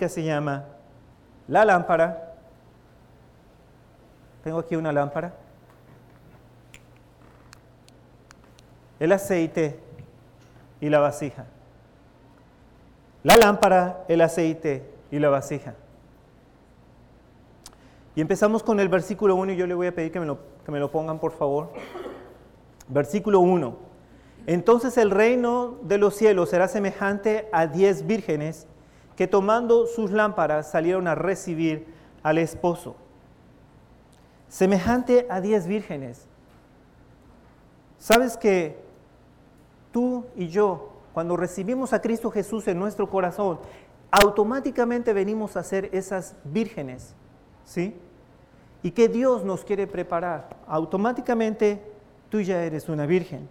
prédica se llama La lámpara. Tengo aquí una lámpara. El aceite y la vasija. La lámpara, el aceite y la vasija. Y empezamos con el versículo 1 y yo le voy a pedir que me, lo, que me lo pongan por favor. Versículo 1. Entonces el reino de los cielos será semejante a diez vírgenes que tomando sus lámparas salieron a recibir al esposo. Semejante a diez vírgenes. ¿Sabes que tú y yo, cuando recibimos a Cristo Jesús en nuestro corazón, automáticamente venimos a ser esas vírgenes? ¿Sí? Y que Dios nos quiere preparar. Automáticamente tú ya eres una virgen.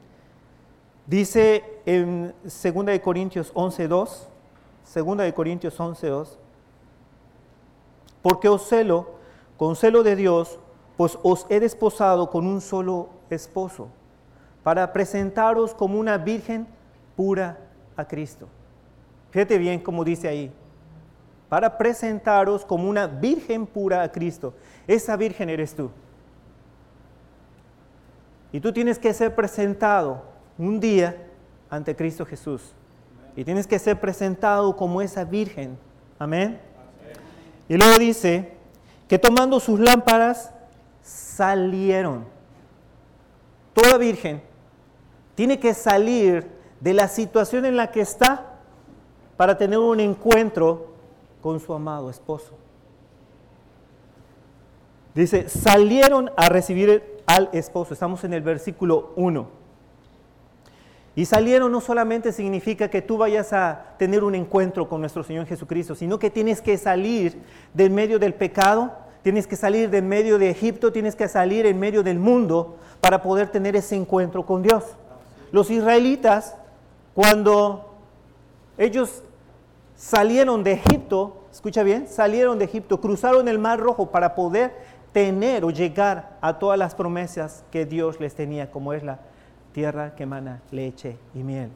Dice en 2 de Corintios 11:2, 2 de Corintios 11:2, porque os celo con celo de Dios, pues os he desposado con un solo esposo, para presentaros como una virgen pura a Cristo. Fíjate bien como dice ahí, para presentaros como una virgen pura a Cristo. Esa virgen eres tú. Y tú tienes que ser presentado un día ante Cristo Jesús. Y tienes que ser presentado como esa virgen. Amén. Y luego dice que tomando sus lámparas salieron. Toda virgen tiene que salir de la situación en la que está para tener un encuentro con su amado esposo. Dice, salieron a recibir al esposo. Estamos en el versículo 1. Y salieron no solamente significa que tú vayas a tener un encuentro con nuestro Señor Jesucristo, sino que tienes que salir del medio del pecado, tienes que salir del medio de Egipto, tienes que salir en medio del mundo para poder tener ese encuentro con Dios. Los israelitas, cuando ellos salieron de Egipto, escucha bien, salieron de Egipto, cruzaron el Mar Rojo para poder tener o llegar a todas las promesas que Dios les tenía, como es la tierra que emana leche y miel.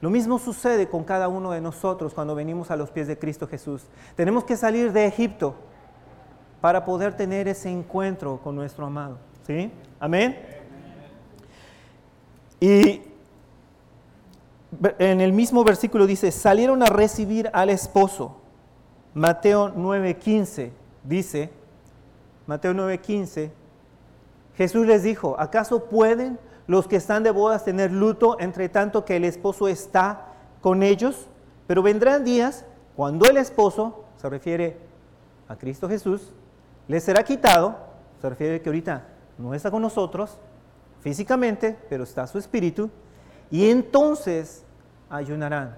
Lo mismo sucede con cada uno de nosotros cuando venimos a los pies de Cristo Jesús. Tenemos que salir de Egipto para poder tener ese encuentro con nuestro amado. ¿Sí? Amén. Y en el mismo versículo dice, salieron a recibir al esposo. Mateo 9:15 dice, Mateo 9:15, Jesús les dijo, ¿acaso pueden los que están de bodas tener luto entre tanto que el esposo está con ellos, pero vendrán días cuando el esposo, se refiere a Cristo Jesús, les será quitado, se refiere que ahorita no está con nosotros físicamente, pero está su espíritu, y entonces ayunarán.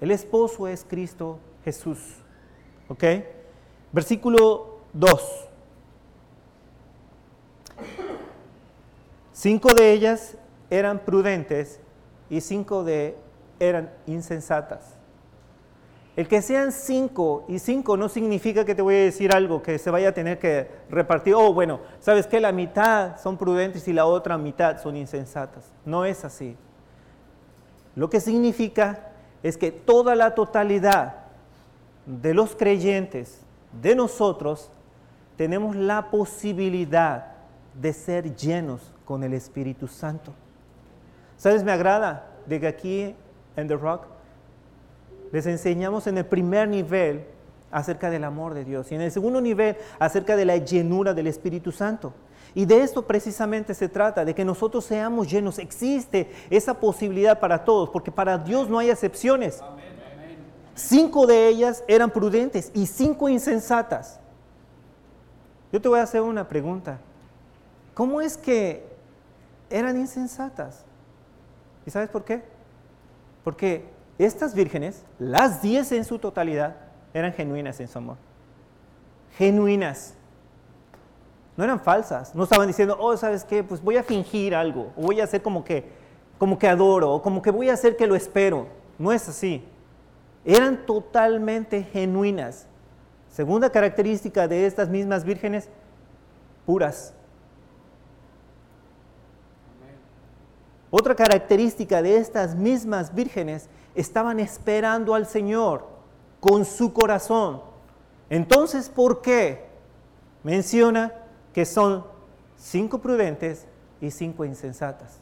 El esposo es Cristo Jesús. ¿Ok? Versículo 2. Cinco de ellas eran prudentes y cinco de eran insensatas. El que sean cinco y cinco no significa que te voy a decir algo que se vaya a tener que repartir. Oh, bueno, sabes que la mitad son prudentes y la otra mitad son insensatas. No es así. Lo que significa es que toda la totalidad de los creyentes, de nosotros, tenemos la posibilidad de ser llenos con el Espíritu Santo. ¿Sabes? Me agrada de que aquí en The Rock les enseñamos en el primer nivel acerca del amor de Dios y en el segundo nivel acerca de la llenura del Espíritu Santo. Y de esto precisamente se trata, de que nosotros seamos llenos. Existe esa posibilidad para todos, porque para Dios no hay excepciones. Cinco de ellas eran prudentes y cinco insensatas. Yo te voy a hacer una pregunta. ¿Cómo es que eran insensatas. ¿Y sabes por qué? Porque estas vírgenes, las diez en su totalidad, eran genuinas en su amor. Genuinas. No eran falsas. No estaban diciendo, oh, ¿sabes qué? Pues voy a fingir algo. O voy a hacer como que, como que adoro. O como que voy a hacer que lo espero. No es así. Eran totalmente genuinas. Segunda característica de estas mismas vírgenes, puras. Otra característica de estas mismas vírgenes estaban esperando al Señor. con su corazón. Entonces, ¿por qué menciona que son cinco prudentes y cinco insensatas?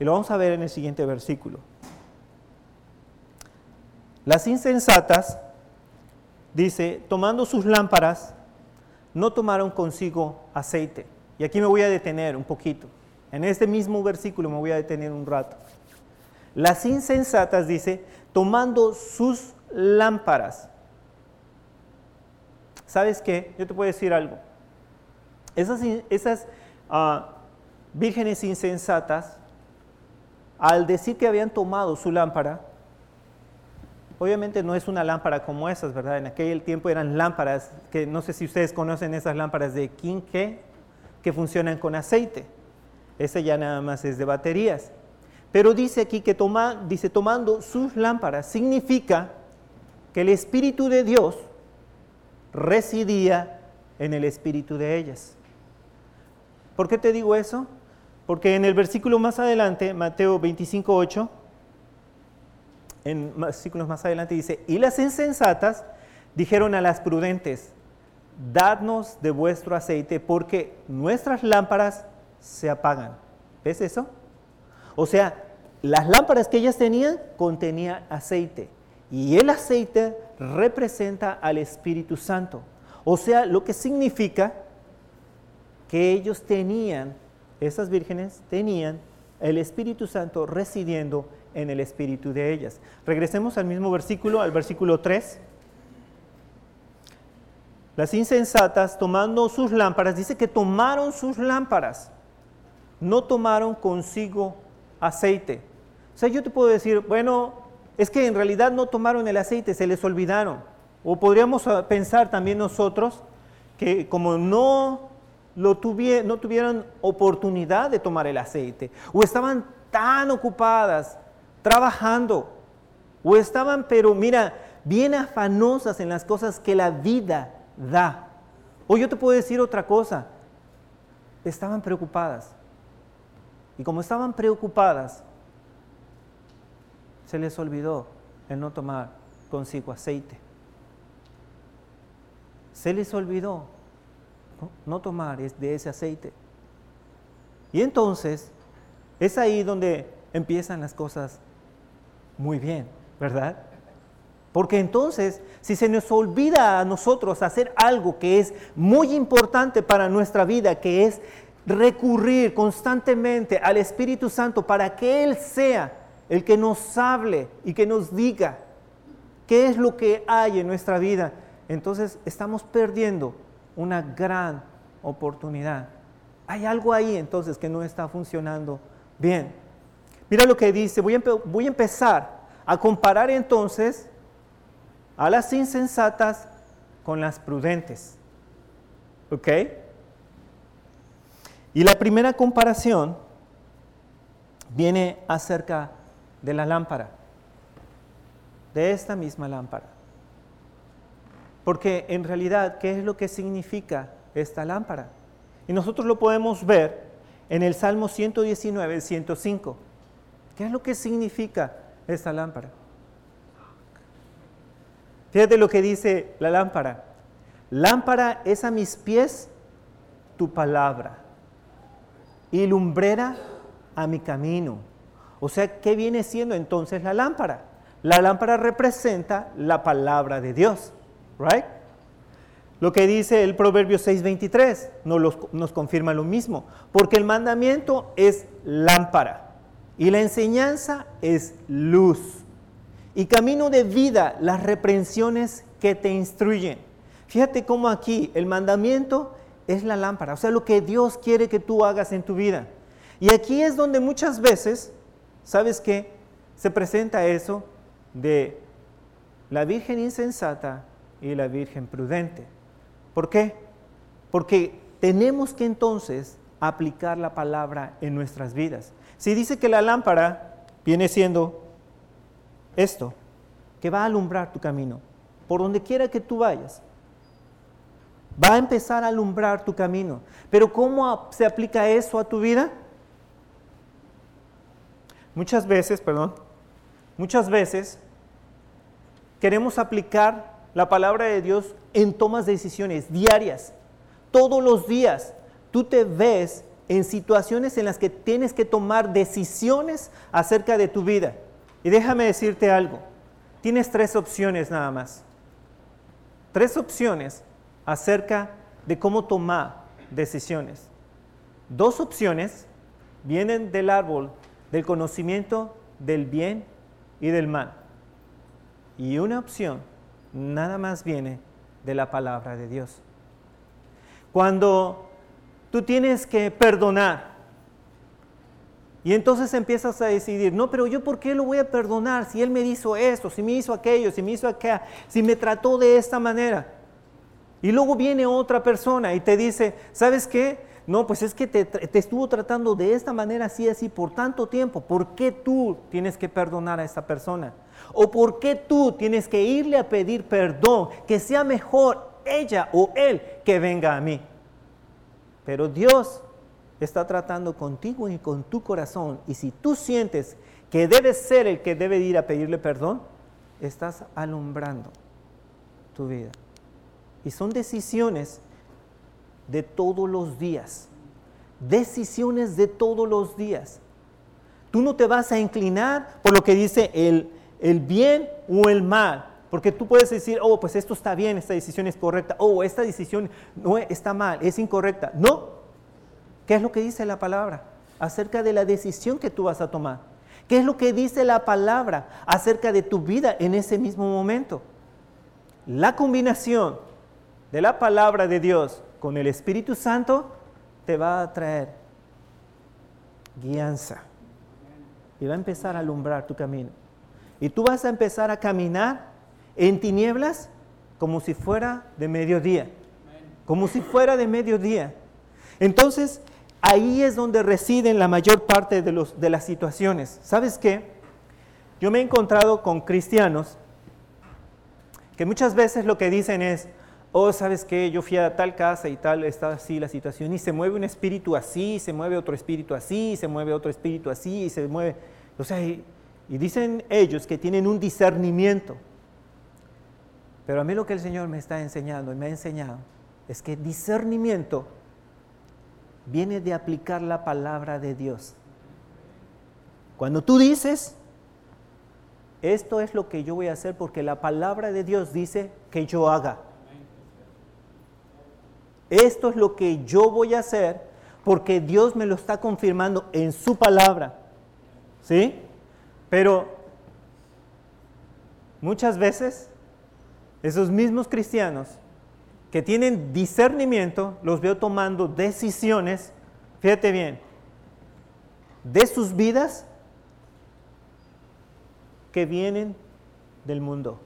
Y lo vamos a ver en el siguiente versículo. Las insensatas, dice, tomando sus lámparas, no tomaron consigo aceite. Y aquí me voy a detener un poquito. En este mismo versículo me voy a detener un rato. Las insensatas, dice, tomando sus lámparas. ¿Sabes qué? Yo te puedo decir algo. Esas, esas ah, vírgenes insensatas, al decir que habían tomado su lámpara, Obviamente no es una lámpara como esas, ¿verdad? En aquel tiempo eran lámparas, que no sé si ustedes conocen esas lámparas de quinque que funcionan con aceite. Esa ya nada más es de baterías. Pero dice aquí que toma, dice tomando sus lámparas, significa que el Espíritu de Dios residía en el espíritu de ellas. ¿Por qué te digo eso? Porque en el versículo más adelante, Mateo 25, 8, en versículos más adelante dice, y las insensatas dijeron a las prudentes, dadnos de vuestro aceite porque nuestras lámparas se apagan. ¿Ves eso? O sea, las lámparas que ellas tenían contenían aceite y el aceite representa al Espíritu Santo. O sea, lo que significa que ellos tenían, esas vírgenes tenían el Espíritu Santo residiendo en el espíritu de ellas. Regresemos al mismo versículo, al versículo 3. Las insensatas tomando sus lámparas, dice que tomaron sus lámparas, no tomaron consigo aceite. O sea, yo te puedo decir, bueno, es que en realidad no tomaron el aceite, se les olvidaron. O podríamos ah, pensar también nosotros que como no, lo no tuvieron oportunidad de tomar el aceite, o estaban tan ocupadas trabajando, o estaban, pero mira, bien afanosas en las cosas que la vida da. O yo te puedo decir otra cosa, estaban preocupadas. Y como estaban preocupadas, se les olvidó el no tomar consigo aceite. Se les olvidó no tomar de ese aceite. Y entonces es ahí donde empiezan las cosas muy bien, ¿verdad? Porque entonces, si se nos olvida a nosotros hacer algo que es muy importante para nuestra vida, que es recurrir constantemente al Espíritu Santo para que Él sea el que nos hable y que nos diga qué es lo que hay en nuestra vida, entonces estamos perdiendo una gran oportunidad. Hay algo ahí entonces que no está funcionando bien. Mira lo que dice, voy a, empezar a comparar entonces a las insensatas con las prudentes. ¿Ok? Y la primera comparación viene acerca de la lámpara, de esta misma lámpara. Porque en realidad, ¿qué es lo que significa esta lámpara? Y nosotros lo podemos ver en el Salmo 119, 105. ¿Qué es lo que significa esta lámpara? Fíjate lo que dice la lámpara. Lámpara es a mis pies tu palabra y lumbrera a mi camino. O sea, ¿qué viene siendo entonces la lámpara? La lámpara representa la palabra de Dios, ¿right? Lo que dice el Proverbio 6:23 nos, nos confirma lo mismo, porque el mandamiento es lámpara y la enseñanza es luz. Y camino de vida, las reprensiones que te instruyen. Fíjate cómo aquí el mandamiento es la lámpara, o sea, lo que Dios quiere que tú hagas en tu vida. Y aquí es donde muchas veces, ¿sabes qué? Se presenta eso de la Virgen insensata y la Virgen prudente. ¿Por qué? Porque tenemos que entonces aplicar la palabra en nuestras vidas. Si dice que la lámpara viene siendo esto, que va a alumbrar tu camino, por donde quiera que tú vayas, va a empezar a alumbrar tu camino. Pero ¿cómo se aplica eso a tu vida? Muchas veces, perdón, muchas veces queremos aplicar la palabra de Dios en tomas de decisiones diarias. Todos los días tú te ves en situaciones en las que tienes que tomar decisiones acerca de tu vida. Y déjame decirte algo, tienes tres opciones nada más. Tres opciones acerca de cómo tomar decisiones. Dos opciones vienen del árbol del conocimiento del bien y del mal. Y una opción nada más viene de la palabra de Dios. Cuando tú tienes que perdonar, y entonces empiezas a decidir, no, pero yo por qué lo voy a perdonar si él me hizo esto, si me hizo aquello, si me hizo aquello, si me trató de esta manera. Y luego viene otra persona y te dice, ¿sabes qué? No, pues es que te, estuvo tratando de esta manera, así, así, por tanto tiempo. ¿Por qué tú tienes que perdonar a esa persona? ¿O por qué tú tienes que irle a pedir perdón? Que sea mejor ella o él que venga a mí. Pero Dios está tratando contigo y con tu corazón. Y si tú sientes que debes ser el que debe ir a pedirle perdón, estás alumbrando tu vida. Y son decisiones de todos los días. Decisiones de todos los días. Tú no te vas a inclinar por lo que dice el, el bien o el mal. Porque tú puedes decir, oh, pues esto está bien, esta decisión es correcta. Oh, esta decisión no está mal, es incorrecta. No, ¿Qué es lo que dice la palabra acerca de la decisión que tú vas a tomar? ¿Qué es lo que dice la palabra acerca de tu vida en ese mismo momento? La combinación de la palabra de Dios con el Espíritu Santo te va a traer guianza y va a empezar a alumbrar tu camino. Y tú vas a empezar a caminar en tinieblas como si fuera de mediodía, como si fuera de mediodía. Entonces, ahí es donde residen la mayor parte de, los, de las situaciones. ¿Sabes qué? Yo me he encontrado con cristianos que muchas veces lo que dicen es, oh, ¿sabes qué? Yo fui a tal casa y tal, está así la situación, y se mueve un espíritu así, se mueve otro espíritu así, se mueve otro espíritu así, y se mueve, o sea, y, y dicen ellos que tienen un discernimiento. Pero a mí lo que el Señor me está enseñando y me ha enseñado es que discernimiento viene de aplicar la palabra de Dios. Cuando tú dices, esto es lo que yo voy a hacer porque la palabra de Dios dice que yo haga. Esto es lo que yo voy a hacer porque Dios me lo está confirmando en su palabra. ¿Sí? Pero muchas veces esos mismos cristianos que tienen discernimiento, los veo tomando decisiones, fíjate bien, de sus vidas que vienen del mundo,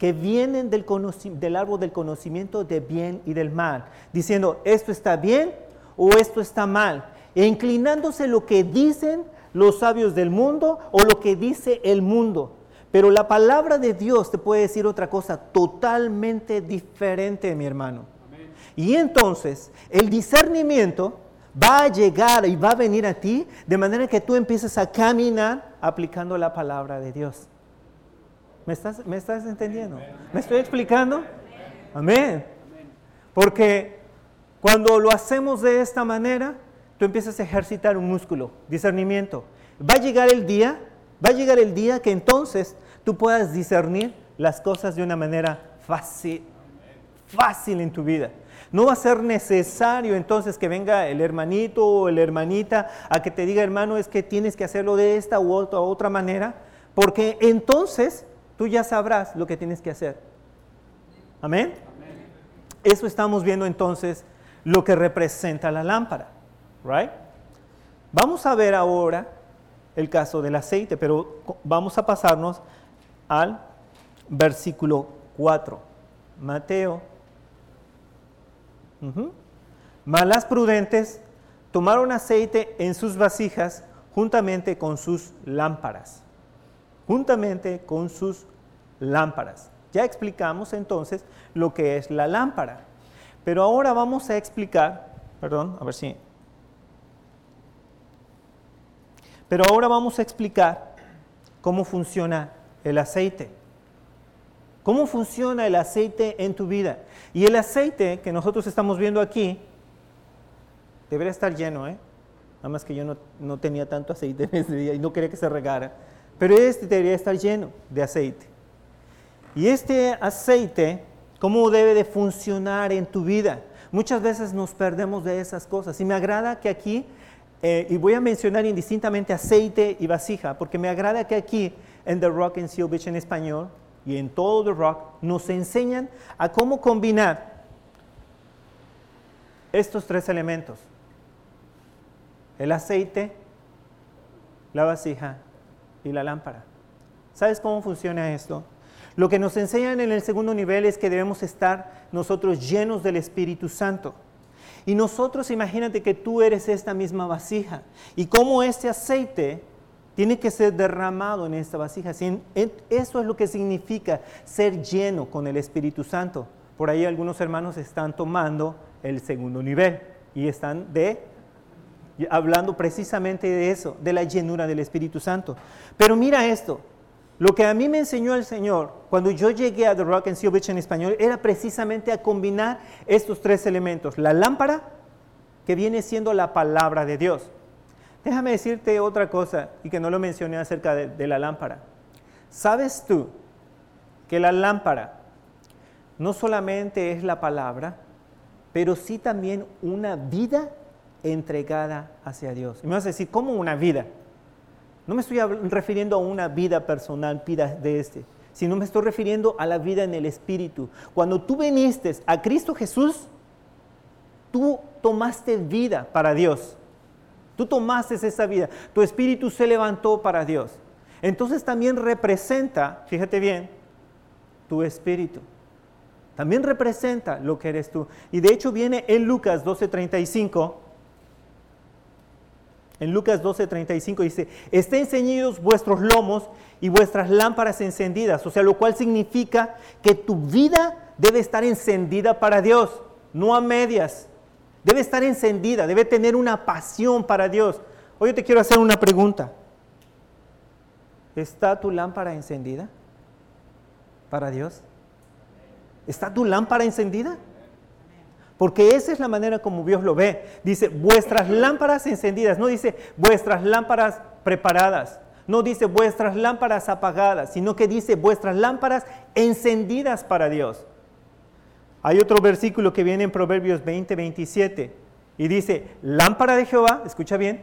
que vienen del, del árbol del conocimiento de bien y del mal, diciendo esto está bien o esto está mal, e inclinándose lo que dicen los sabios del mundo o lo que dice el mundo. Pero la palabra de Dios te puede decir otra cosa totalmente diferente, mi hermano. Y entonces el discernimiento va a llegar y va a venir a ti de manera que tú empieces a caminar aplicando la palabra de Dios. ¿Me estás, me estás entendiendo? ¿Me estoy explicando? Amén. Porque cuando lo hacemos de esta manera, tú empiezas a ejercitar un músculo, discernimiento. Va a llegar el día Va a llegar el día que entonces tú puedas discernir las cosas de una manera fácil, fácil en tu vida. No va a ser necesario entonces que venga el hermanito o la hermanita a que te diga, hermano, es que tienes que hacerlo de esta u otra, otra manera, porque entonces tú ya sabrás lo que tienes que hacer. Amén. Eso estamos viendo entonces lo que representa la lámpara, right? Vamos a ver ahora el caso del aceite, pero vamos a pasarnos al versículo 4. Mateo. Malas prudentes tomaron aceite en sus vasijas juntamente con sus lámparas. Juntamente con sus lámparas. Ya explicamos entonces lo que es la lámpara. Pero ahora vamos a explicar, perdón, a ver si pero ahora vamos a explicar cómo funciona el aceite. ¿Cómo funciona el aceite en tu vida? Y el aceite que nosotros estamos viendo aquí debería estar lleno, ¿eh? Nada más que yo no, no tenía tanto aceite en ese día y no quería que se regara. Pero este debería estar lleno de aceite. Y este aceite, ¿cómo debe de funcionar en tu vida? Muchas veces nos perdemos de esas cosas. Y me agrada que aquí, eh, y voy a mencionar indistintamente aceite y vasija, porque me agrada que aquí en The Rock en Seal Beach en español y en todo The Rock nos enseñan a cómo combinar estos tres elementos. El aceite, la vasija y la lámpara. ¿Sabes cómo funciona esto? Lo que nos enseñan en el segundo nivel es que debemos estar nosotros llenos del Espíritu Santo. Y nosotros, imagínate que tú eres esta misma vasija. Y cómo este aceite tiene que ser derramado en esta vasija. Eso es lo que significa ser lleno con el Espíritu Santo. Por ahí algunos hermanos están tomando el segundo nivel y están de hablando precisamente de eso, de la llenura del Espíritu Santo. Pero mira esto, lo que a mí me enseñó el Señor cuando yo llegué a The Rock and Seal Beach en español era precisamente a combinar estos tres elementos. La lámpara, que viene siendo la palabra de Dios. Déjame decirte otra cosa y que no lo mencioné acerca de, de la lámpara. ¿Sabes tú que la lámpara no solamente es la palabra, pero sí también una vida entregada hacia Dios? Y me vas a decir, ¿cómo una vida? No me estoy refiriendo a una vida personal, vida de este, sino me estoy refiriendo a la vida en el Espíritu. Cuando tú viniste a Cristo Jesús, tú tomaste vida para Dios. Tú tomaste esa vida. Tu espíritu se levantó para Dios. Entonces también representa, fíjate bien, tu espíritu. También representa lo que eres tú. Y de hecho viene en Lucas 12:35 en Lucas 12:35 dice, estén ceñidos vuestros lomos y vuestras lámparas encendidas. O sea, lo cual significa que tu vida debe estar encendida para Dios, no a medias. Debe estar encendida, debe tener una pasión para Dios. Hoy te quiero hacer una pregunta. ¿Está tu lámpara encendida para Dios? ¿Está tu lámpara encendida? Porque esa es la manera como Dios lo ve. Dice, vuestras lámparas encendidas. No dice vuestras lámparas preparadas. No dice vuestras lámparas apagadas, sino que dice vuestras lámparas encendidas para Dios. Hay otro versículo que viene en Proverbios 20, 27 y dice, lámpara de Jehová, escucha bien,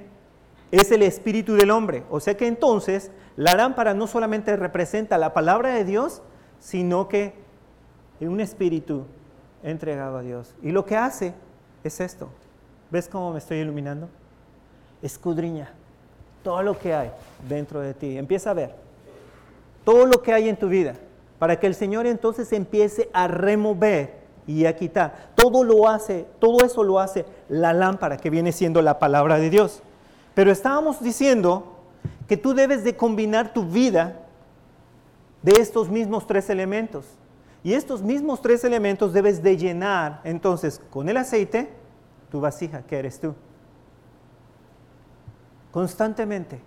es el espíritu del hombre. O sea que entonces la lámpara no solamente representa la palabra de Dios, sino que un espíritu entregado a Dios. Y lo que hace es esto. ¿Ves cómo me estoy iluminando? Escudriña todo lo que hay dentro de ti. Empieza a ver todo lo que hay en tu vida para que el Señor entonces empiece a remover y a quitar. Todo lo hace, todo eso lo hace la lámpara que viene siendo la palabra de Dios. Pero estábamos diciendo que tú debes de combinar tu vida de estos mismos tres elementos. Y estos mismos tres elementos debes de llenar entonces con el aceite tu vasija, que eres tú. Constantemente.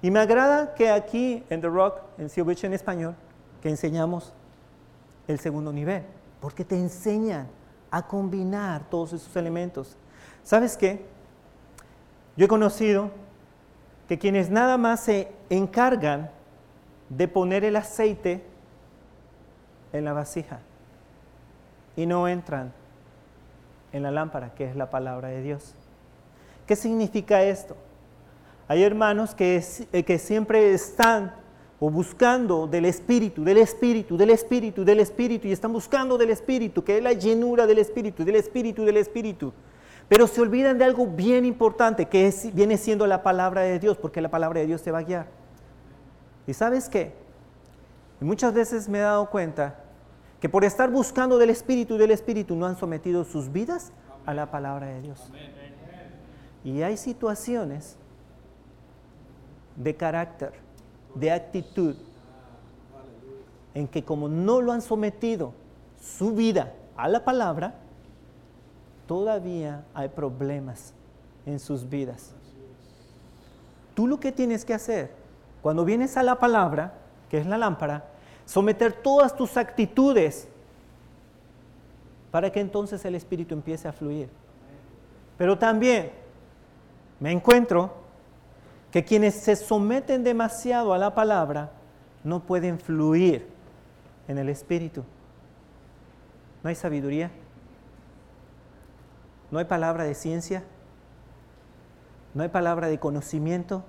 Y me agrada que aquí en The Rock, en Seal en español, que enseñamos el segundo nivel, porque te enseñan a combinar todos esos elementos. ¿Sabes qué? Yo he conocido que quienes nada más se encargan de poner el aceite en la vasija y no entran en la lámpara, que es la palabra de Dios. ¿Qué significa esto? Hay hermanos que, eh, que siempre están o buscando del Espíritu, del Espíritu, del Espíritu, del Espíritu, y están buscando del Espíritu, que es la llenura del Espíritu, del Espíritu, del Espíritu. Pero se olvidan de algo bien importante, que es, viene siendo la palabra de Dios, porque la palabra de Dios te va a guiar. ¿Y sabes qué? Y muchas veces me he dado cuenta que por estar buscando del Espíritu y del Espíritu no han sometido sus vidas a la palabra de Dios. Y hay situaciones de carácter, de actitud, en que como no lo han sometido su vida a la palabra, todavía hay problemas en sus vidas. Tú lo que tienes que hacer, cuando vienes a la palabra, que es la lámpara, someter todas tus actitudes para que entonces el Espíritu empiece a fluir. Pero también me encuentro que quienes se someten demasiado a la palabra no pueden fluir en el Espíritu. No hay sabiduría, no hay palabra de ciencia, no hay palabra de conocimiento.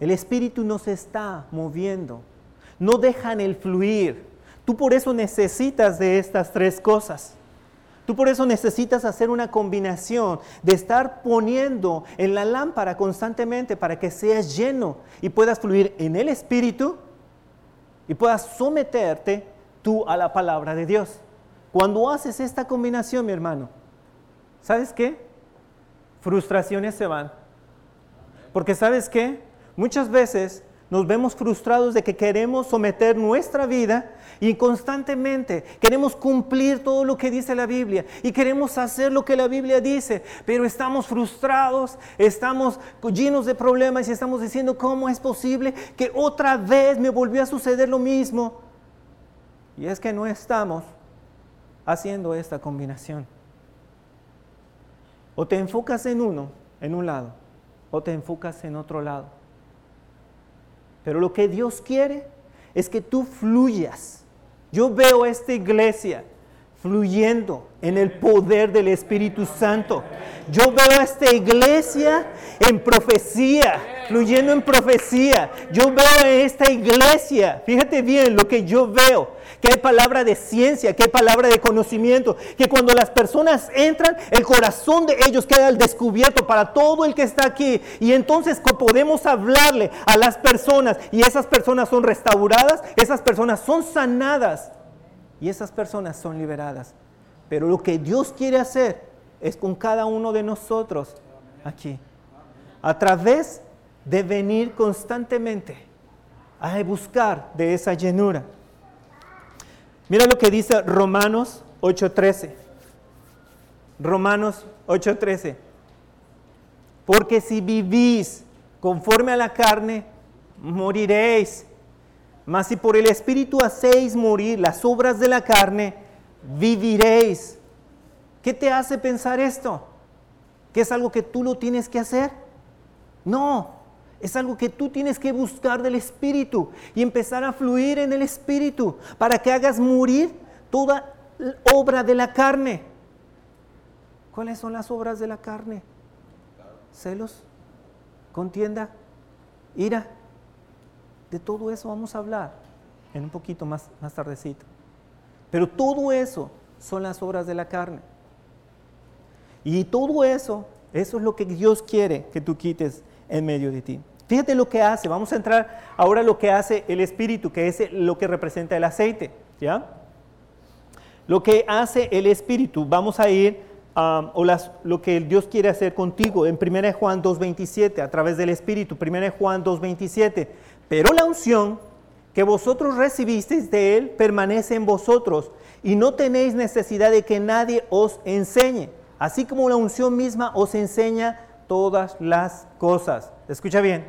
El Espíritu no se está moviendo, no dejan el fluir. Tú por eso necesitas de estas tres cosas. Tú por eso necesitas hacer una combinación de estar poniendo en la lámpara constantemente para que seas lleno y puedas fluir en el Espíritu y puedas someterte tú a la palabra de Dios. Cuando haces esta combinación, mi hermano, ¿sabes qué? Frustraciones se van. Porque sabes qué? Muchas veces nos vemos frustrados de que queremos someter nuestra vida y constantemente queremos cumplir todo lo que dice la Biblia y queremos hacer lo que la Biblia dice, pero estamos frustrados, estamos llenos de problemas y estamos diciendo, ¿cómo es posible que otra vez me volvió a suceder lo mismo? Y es que no estamos haciendo esta combinación. O te enfocas en uno, en un lado, o te enfocas en otro lado. Pero lo que Dios quiere es que tú fluyas. Yo veo esta iglesia fluyendo en el poder del Espíritu Santo. Yo veo esta iglesia en profecía, fluyendo en profecía. Yo veo esta iglesia, fíjate bien lo que yo veo, que hay palabra de ciencia, que hay palabra de conocimiento, que cuando las personas entran, el corazón de ellos queda al descubierto para todo el que está aquí. Y entonces podemos hablarle a las personas y esas personas son restauradas, esas personas son sanadas y esas personas son liberadas. Pero lo que Dios quiere hacer es con cada uno de nosotros aquí, a través de venir constantemente a buscar de esa llenura. Mira lo que dice Romanos 8:13. Romanos 8:13. Porque si vivís conforme a la carne, moriréis. Mas si por el Espíritu hacéis morir las obras de la carne, viviréis. ¿Qué te hace pensar esto? ¿Que es algo que tú lo tienes que hacer? No, es algo que tú tienes que buscar del Espíritu y empezar a fluir en el Espíritu para que hagas morir toda obra de la carne. ¿Cuáles son las obras de la carne? Celos, contienda, ira. De todo eso vamos a hablar en un poquito más, más tardecito. Pero todo eso son las obras de la carne. Y todo eso, eso es lo que Dios quiere que tú quites en medio de ti. Fíjate lo que hace. Vamos a entrar ahora a lo que hace el Espíritu, que es lo que representa el aceite. ¿Ya? Lo que hace el Espíritu, vamos a ir a o las, lo que Dios quiere hacer contigo en 1 Juan 2.27, a través del Espíritu, 1 Juan 2.27. Pero la unción que vosotros recibisteis de Él permanece en vosotros y no tenéis necesidad de que nadie os enseñe, así como la unción misma os enseña todas las cosas. Escucha bien,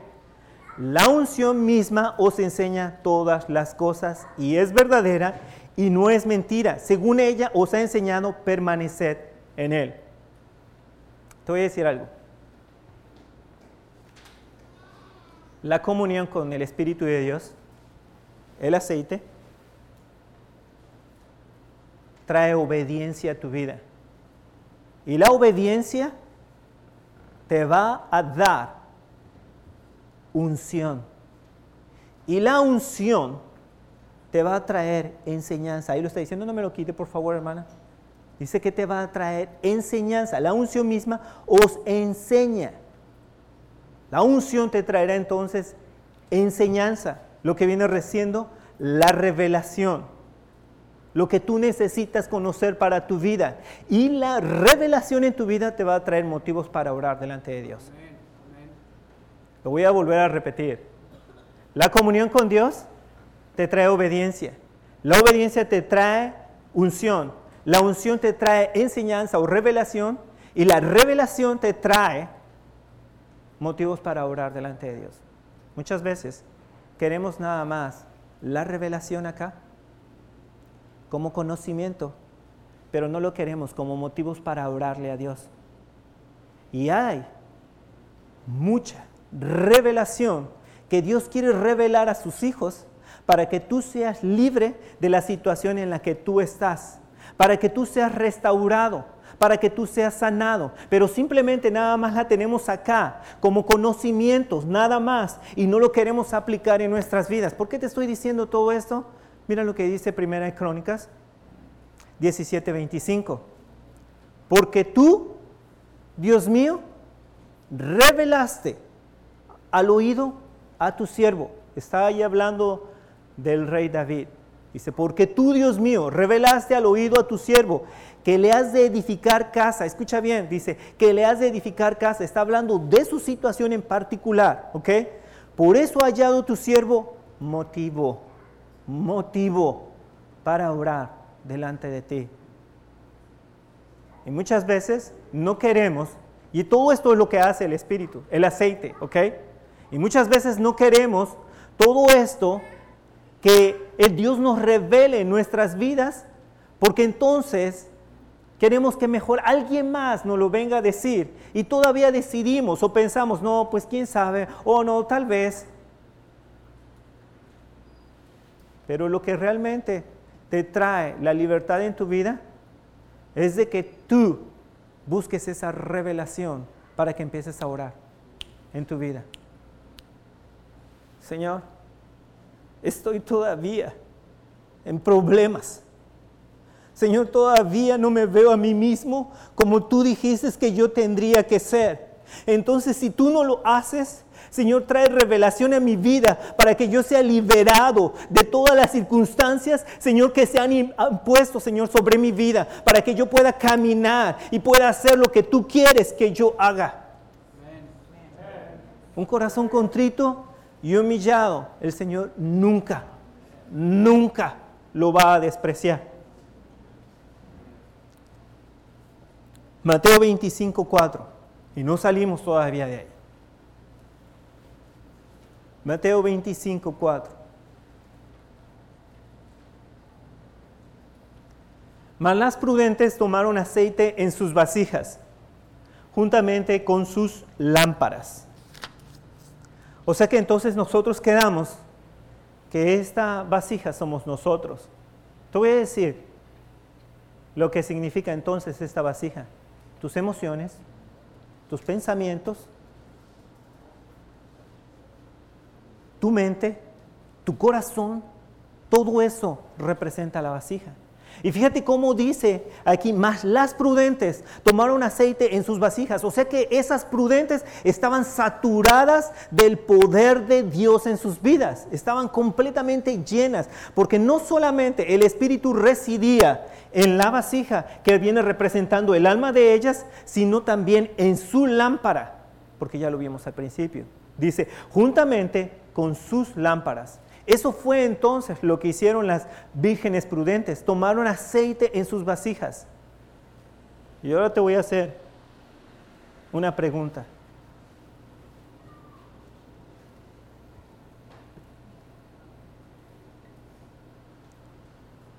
la unción misma os enseña todas las cosas y es verdadera y no es mentira. Según ella os ha enseñado, permanecer en Él. Te voy a decir algo. La comunión con el Espíritu de Dios, el aceite, trae obediencia a tu vida. Y la obediencia te va a dar unción. Y la unción te va a traer enseñanza. Ahí lo está diciendo, no me lo quite por favor, hermana. Dice que te va a traer enseñanza. La unción misma os enseña. La unción te traerá entonces enseñanza, lo que viene reciendo la revelación, lo que tú necesitas conocer para tu vida. Y la revelación en tu vida te va a traer motivos para orar delante de Dios. Lo voy a volver a repetir. La comunión con Dios te trae obediencia. La obediencia te trae unción. La unción te trae enseñanza o revelación. Y la revelación te trae motivos para orar delante de Dios. Muchas veces queremos nada más la revelación acá como conocimiento, pero no lo queremos como motivos para orarle a Dios. Y hay mucha revelación que Dios quiere revelar a sus hijos para que tú seas libre de la situación en la que tú estás, para que tú seas restaurado, para que tú seas sanado. Pero simplemente nada más la tenemos acá como conocimientos, nada más, y no lo queremos aplicar en nuestras vidas. ¿Por qué te estoy diciendo todo esto? Mira lo que dice Primera de Crónicas 17:25. Porque tú, Dios mío, revelaste al oído a tu siervo. Está ahí hablando del rey David. Dice, porque tú, Dios mío, revelaste al oído a tu siervo que le has de edificar casa. Escucha bien, dice, que le has de edificar casa. Está hablando de su situación en particular, ¿ok? Por eso ha hallado tu siervo motivo, motivo para orar delante de ti. Y muchas veces no queremos, y todo esto es lo que hace el Espíritu, el aceite, ¿ok? Y muchas veces no queremos todo esto que el Dios nos revele en nuestras vidas, porque entonces queremos que mejor alguien más nos lo venga a decir y todavía decidimos o pensamos, no, pues quién sabe, o no, tal vez. Pero lo que realmente te trae la libertad en tu vida es de que tú busques esa revelación para que empieces a orar en tu vida. Señor, estoy todavía en problemas. Señor, todavía no me veo a mí mismo como tú dijiste que yo tendría que ser. Entonces, si tú no lo haces, Señor, trae revelación a mi vida para que yo sea liberado de todas las circunstancias, Señor, que se han puesto, Señor, sobre mi vida, para que yo pueda caminar y pueda hacer lo que tú quieres que yo haga. Un corazón contrito y humillado, el Señor nunca, nunca lo va a despreciar. Mateo 25, 4. Y no salimos todavía de ahí. Mateo 25, 4. Mas las prudentes tomaron aceite en sus vasijas, juntamente con sus lámparas. O sea que entonces nosotros quedamos que esta vasija somos nosotros. Te voy a decir lo que significa entonces esta vasija. Tus emociones, tus pensamientos, tu mente, tu corazón, todo eso representa la vasija. Y fíjate cómo dice aquí, más las prudentes tomaron aceite en sus vasijas. O sea que esas prudentes estaban saturadas del poder de Dios en sus vidas. Estaban completamente llenas. Porque no solamente el Espíritu residía en la vasija que viene representando el alma de ellas, sino también en su lámpara. Porque ya lo vimos al principio. Dice, juntamente con sus lámparas. Eso fue entonces lo que hicieron las vírgenes prudentes. Tomaron aceite en sus vasijas. Y ahora te voy a hacer una pregunta.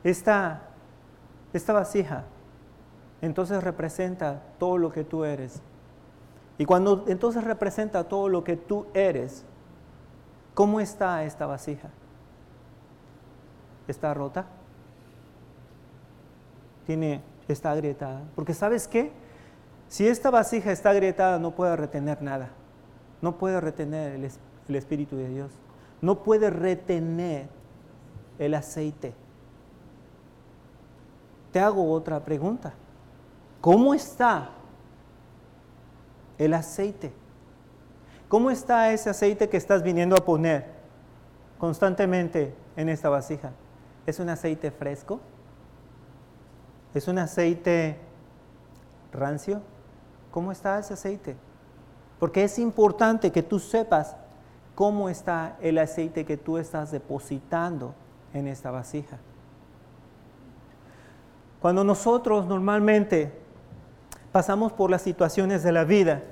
Esta, esta vasija entonces representa todo lo que tú eres. Y cuando entonces representa todo lo que tú eres, ¿Cómo está esta vasija? ¿Está rota? Tiene, está agrietada. Porque sabes qué? Si esta vasija está agrietada no puede retener nada. No puede retener el, el Espíritu de Dios. No puede retener el aceite. Te hago otra pregunta. ¿Cómo está el aceite? ¿Cómo está ese aceite que estás viniendo a poner constantemente en esta vasija? ¿Es un aceite fresco? ¿Es un aceite rancio? ¿Cómo está ese aceite? Porque es importante que tú sepas cómo está el aceite que tú estás depositando en esta vasija. Cuando nosotros normalmente pasamos por las situaciones de la vida,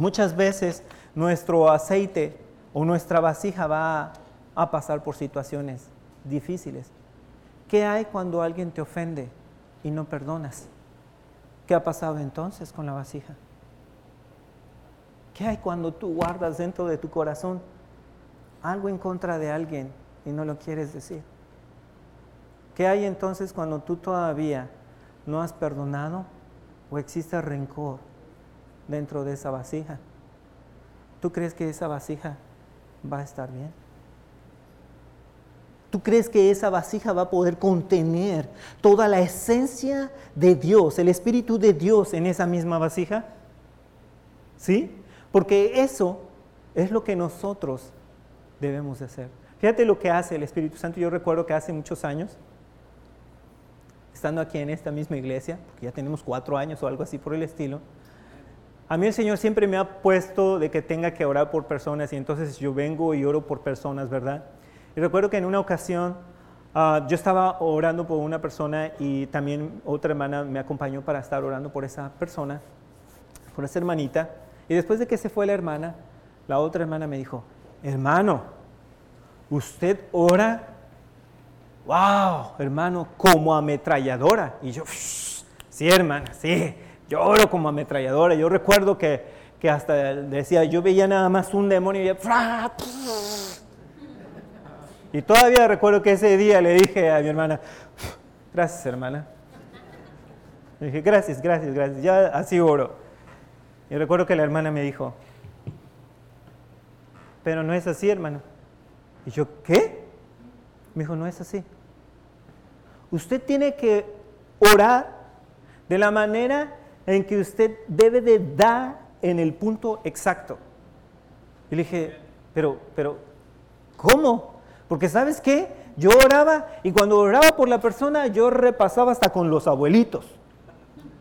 Muchas veces nuestro aceite o nuestra vasija va a pasar por situaciones difíciles. ¿Qué hay cuando alguien te ofende y no perdonas? ¿Qué ha pasado entonces con la vasija? ¿Qué hay cuando tú guardas dentro de tu corazón algo en contra de alguien y no lo quieres decir? ¿Qué hay entonces cuando tú todavía no has perdonado o existe rencor dentro de esa vasija? ¿Tú crees que esa vasija va a estar bien? ¿Tú crees que esa vasija va a poder contener toda la esencia de Dios, el Espíritu de Dios en esa misma vasija? ¿Sí? Porque eso es lo que nosotros debemos de hacer. Fíjate lo que hace el Espíritu Santo. Yo recuerdo que hace muchos años, estando aquí en esta misma iglesia, porque ya tenemos cuatro años o algo así por el estilo, a mí el Señor siempre me ha puesto de que tenga que orar por personas y entonces yo vengo y oro por personas, ¿verdad? Y recuerdo que en una ocasión ah, yo estaba orando por una persona y también otra hermana me acompañó para estar orando por esa persona, por esa hermanita. Y después de que se fue la hermana, la otra hermana me dijo, hermano, ¿usted ora? ¡Wow! Hermano, como ametralladora. Y yo, sí, hermana, sí, yo oro como ametralladora. Yo recuerdo que, que hasta decía, yo veía nada más un demonio y yo, y todavía recuerdo que ese día le dije a mi hermana, gracias hermana. Le dije, gracias, gracias, gracias. Ya así oro. Y recuerdo que la hermana me dijo, pero no es así, hermano. Y yo, ¿qué? Me dijo, no es así. Usted tiene que orar de la manera en que usted debe de dar en el punto exacto. Y le dije, pero, pero, ¿cómo? Porque sabes qué? Yo oraba y cuando oraba por la persona yo repasaba hasta con los abuelitos.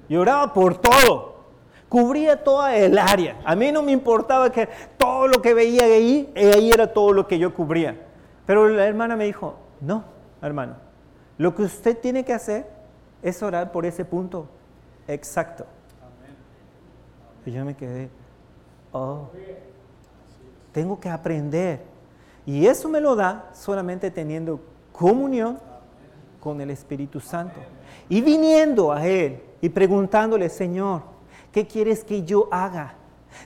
Yo oraba por todo. Cubría toda el área. A mí no me importaba que todo lo que veía ahí, ahí era todo lo que yo cubría. Pero la hermana me dijo, no, hermano, lo que usted tiene que hacer es orar por ese punto exacto. Y yo me quedé, oh, tengo que aprender y eso me lo da solamente teniendo comunión con el Espíritu Santo. Y viniendo a Él y preguntándole, Señor, ¿qué quieres que yo haga?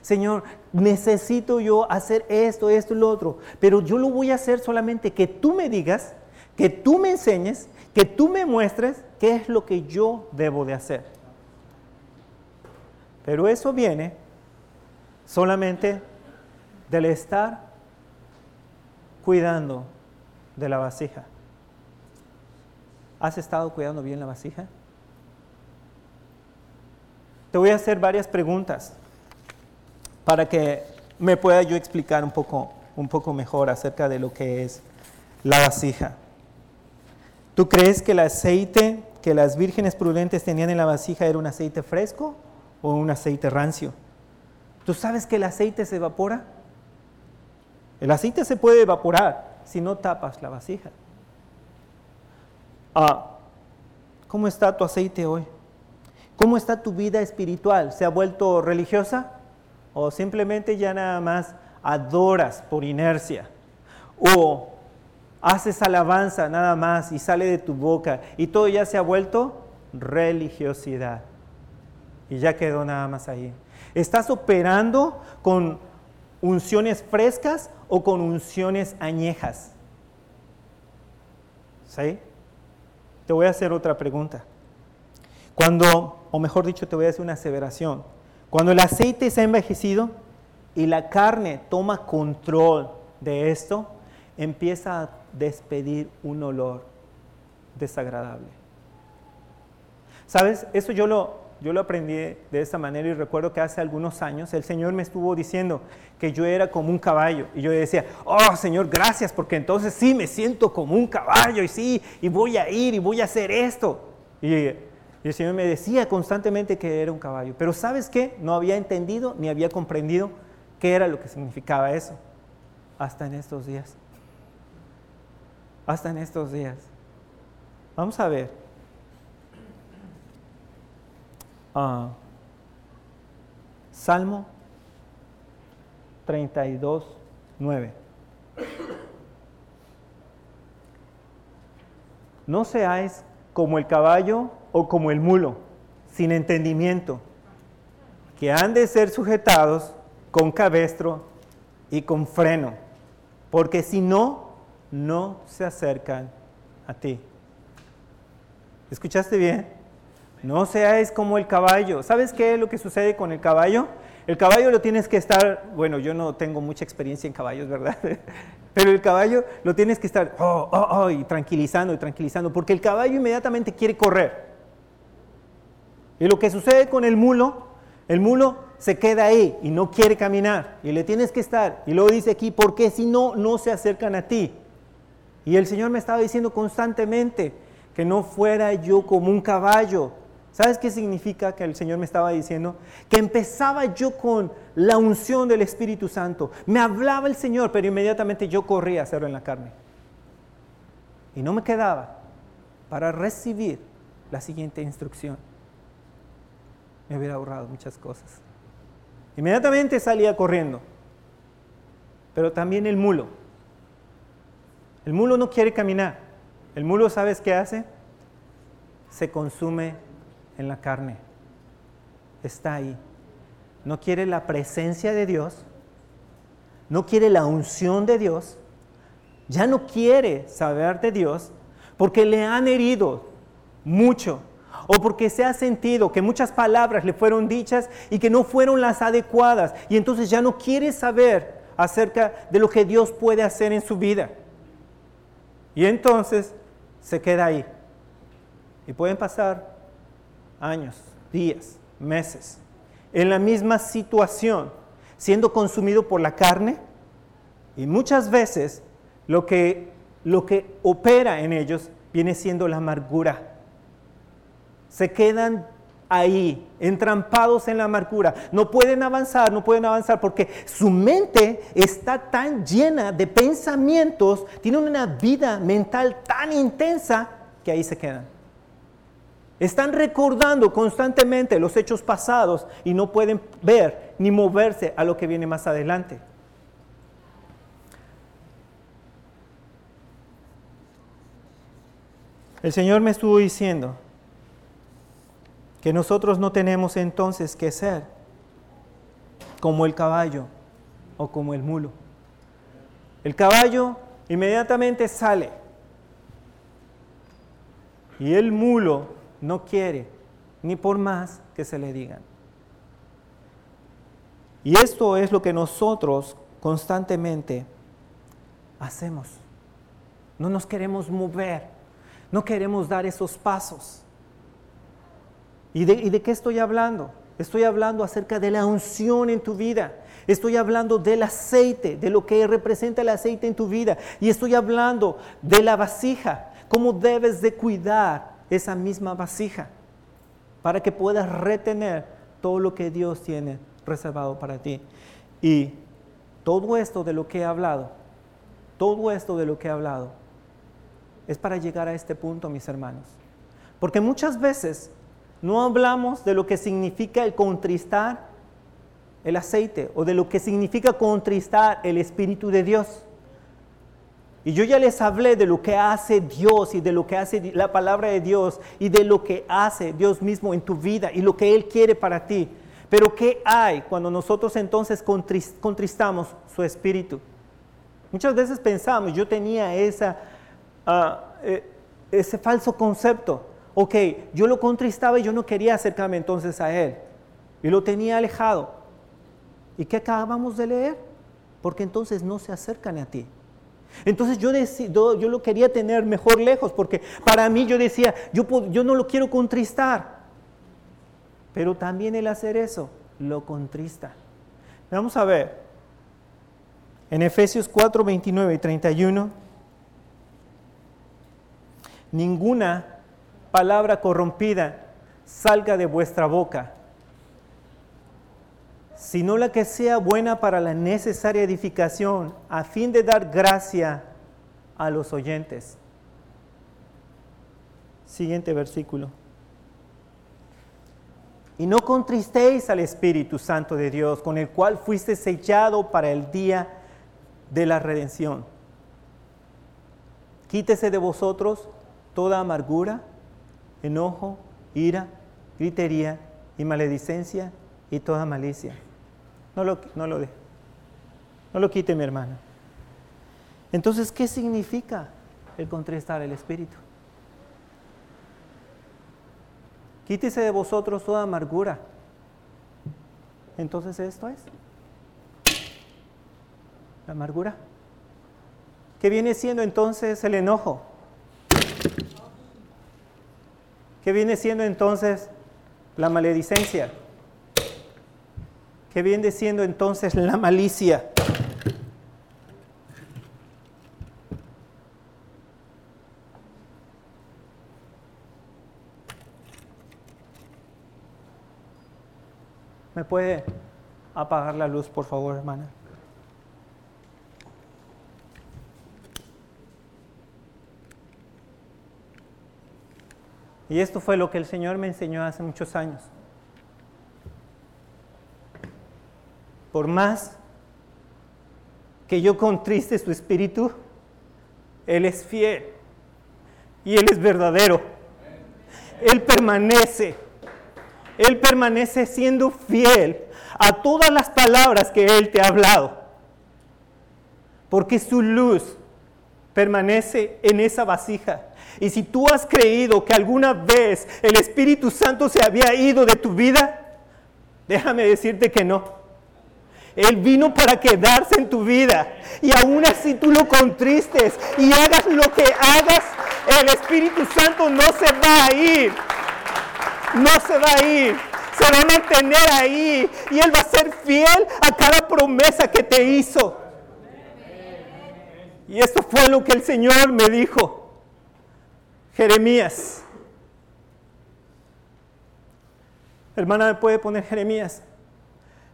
Señor, necesito yo hacer esto, esto y lo otro, pero yo lo voy a hacer solamente que tú me digas, que tú me enseñes, que tú me muestres qué es lo que yo debo de hacer. Pero eso viene solamente del estar cuidando de la vasija? ¿Has estado cuidando bien la vasija? Te voy a hacer varias preguntas para que me pueda yo explicar un poco, un poco mejor acerca de lo que es la vasija. ¿Tú crees que el aceite que las vírgenes prudentes tenían en la vasija era un aceite fresco o un aceite rancio? ¿Tú sabes que el aceite se evapora? El aceite se puede evaporar si no tapas la vasija. Ah, ¿Cómo está tu aceite hoy? ¿Cómo está tu vida espiritual? ¿Se ha vuelto religiosa? ¿O simplemente ya nada más adoras por inercia? ¿O haces alabanza nada más y sale de tu boca y todo ya se ha vuelto religiosidad? Y ya quedó nada más ahí. ¿Estás operando con unciones frescas o con unciones añejas? ¿Sí? Te voy a hacer otra pregunta. Cuando, o mejor dicho, te voy a hacer una aseveración. Cuando el aceite se ha envejecido y la carne toma control de esto, empieza a despedir un olor desagradable. ¿Sabes? Eso yo lo, yo lo aprendí de esta manera y recuerdo que hace algunos años el Señor me estuvo diciendo que yo era como un caballo y yo decía, oh Señor, gracias porque entonces sí me siento como un caballo y sí, y voy a ir y voy a hacer esto. Y, y el Señor me decía constantemente que era un caballo, pero ¿sabes qué? No había entendido ni había comprendido qué era lo que significaba eso hasta en estos días. Hasta en estos días. Vamos a ver. Ah, Salmo 32, 9. no seáis como el caballo o como el mulo, sin entendimiento, que han de ser sujetados con cabestro y con freno, porque si no, no se acercan a ti. ¿Escuchaste bien? No seáis como el caballo. ¿Sabes qué es lo que sucede con el caballo? El caballo lo tienes que estar, bueno, yo no tengo mucha experiencia en caballos, ¿verdad? Pero el caballo lo tienes que estar, oh, oh, oh, tranquilizando y tranquilizando, porque el caballo inmediatamente quiere correr. Y lo que sucede con el mulo, el mulo se queda ahí y no quiere caminar, y le tienes que estar. Y luego dice aquí, porque si no, no se acercan a ti. Y el Señor me estaba diciendo constantemente que no fuera yo como un caballo, ¿Sabes qué significa que el Señor me estaba diciendo? Que empezaba yo con la unción del Espíritu Santo. Me hablaba el Señor, pero inmediatamente yo corría a hacerlo en la carne. Y no me quedaba para recibir la siguiente instrucción. Me hubiera ahorrado muchas cosas. Inmediatamente salía corriendo. Pero también el mulo. El mulo no quiere caminar. El mulo, ¿sabes qué hace? Se consume en la carne. Está ahí. No quiere la presencia de Dios. No quiere la unción de Dios. Ya no quiere saber de Dios porque le han herido mucho o porque se ha sentido que muchas palabras le fueron dichas y que no fueron las adecuadas y entonces ya no quiere saber acerca de lo que Dios puede hacer en su vida. Y entonces se queda ahí. Y pueden pasar años, días, meses, en la misma situación, siendo consumido por la carne. Y muchas veces lo que, lo que opera en ellos viene siendo la amargura. Se quedan ahí, entrampados en la amargura. No pueden avanzar, no pueden avanzar porque su mente está tan llena de pensamientos, tienen una vida mental tan intensa que ahí se quedan. Están recordando constantemente los hechos pasados y no pueden ver ni moverse a lo que viene más adelante. El Señor me estuvo diciendo que nosotros no tenemos entonces que ser como el caballo o como el mulo. El caballo inmediatamente sale y el mulo no quiere, ni por más que se le digan. Y esto es lo que nosotros constantemente hacemos. No nos queremos mover, no queremos dar esos pasos. ¿Y de, ¿Y de, qué estoy hablando? Estoy hablando acerca de la unción en tu vida. Estoy hablando del aceite, de lo que representa el aceite en tu vida. Y estoy hablando de la vasija, cómo debes de cuidar esa misma vasija para que puedas retener todo lo que Dios tiene reservado para ti. Y todo esto de lo que he hablado, todo esto de lo que he hablado, es para llegar a este punto, mis hermanos. Porque muchas veces no hablamos de lo que significa el contristar el aceite o de lo que significa contristar el Espíritu de Dios. Y yo ya les hablé de lo que hace Dios y de lo que hace la palabra de Dios y de lo que hace Dios mismo en tu vida y lo que Él quiere para ti. Pero ¿qué hay cuando nosotros entonces contristamos su espíritu? Muchas veces pensamos, yo tenía esa, ah, eh, ese falso concepto. Ok, yo lo contristaba y yo no quería acercarme entonces a Él. Y lo tenía alejado. ¿Y qué acabamos de leer? Porque entonces no se acercan a ti. Entonces yo, yo lo quería tener mejor lejos, porque para mí yo decía, yo no lo quiero contristar. Pero también el hacer eso lo contrista. Vamos a ver, en Efesios 4, 29 y 31, ninguna palabra corrompida salga de vuestra boca sino la que sea buena para la necesaria edificación, a fin de dar gracia a los oyentes. Siguiente versículo. Y no contristéis al Espíritu Santo de Dios, con el cual fuiste sellado para el día de la redención. Quítese de vosotros toda amargura, enojo, ira, gritería y maledicencia y toda malicia. No lo, no lo. No lo quite, mi hermana. Entonces, ¿qué significa el contristar el espíritu? Quítese de vosotros toda amargura. Entonces, esto es la amargura. ¿Qué viene siendo entonces el enojo? ¿Qué viene siendo entonces la maledicencia? ¿Qué viene siendo entonces la malicia? ¿Me puede apagar la luz, por favor, hermana? Y esto fue lo que el Señor me enseñó hace muchos años. Por más que yo contriste su espíritu, Él es fiel y Él es verdadero. Él permanece. Él permanece siendo fiel a todas las palabras que Él te ha hablado. Porque su luz permanece en esa vasija. Y si tú has creído que alguna vez el Espíritu Santo se había ido de tu vida, déjame decirte que no. Él vino para quedarse en tu vida. Y aún así tú lo contristes y hagas lo que hagas, el Espíritu Santo no se va a ir. No se va a ir. Se va a mantener ahí. Y Él va a ser fiel a cada promesa que te hizo. Y esto fue lo que el Señor me dijo. Jeremías. Hermana, ¿me puede poner Jeremías?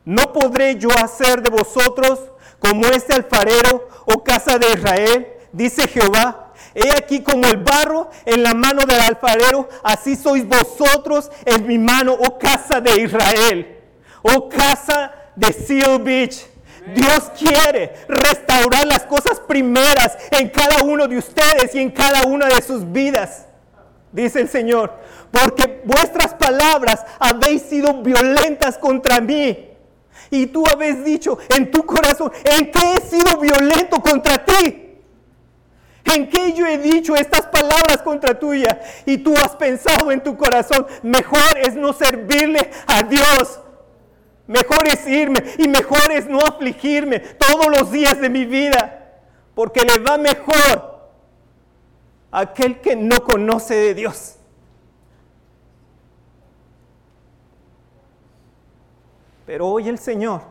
No podré yo hacer de vosotros como este alfarero o oh casa de Israel, dice Jehová. He aquí como el barro en la mano del alfarero, así sois vosotros en mi mano, oh casa de Israel, oh casa de Seal Beach. Dios quiere restaurar las cosas primeras en cada uno de ustedes y en cada una de sus vidas, dice el Señor, porque vuestras palabras habéis sido violentas contra mí. Y tú habéis dicho en tu corazón, ¿en qué he sido violento contra ti? ¿En qué yo he dicho estas palabras contra tuya? Y tú has pensado en tu corazón, mejor es no servirle a Dios Mejor es irme y mejor es no afligirme todos los días de mi vida, porque le va mejor a aquel que no conoce de Dios. Pero hoy el Señor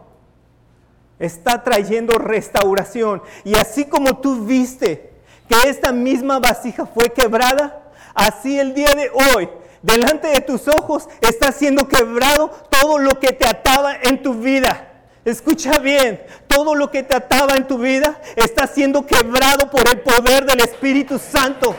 está trayendo restauración. Y así como tú viste que esta misma vasija fue quebrada, así el día de hoy delante de tus ojos está siendo quebrado todo lo que te ataba en tu vida. Escucha bien, todo lo que te ataba en tu vida está siendo quebrado por el poder del Espíritu Santo.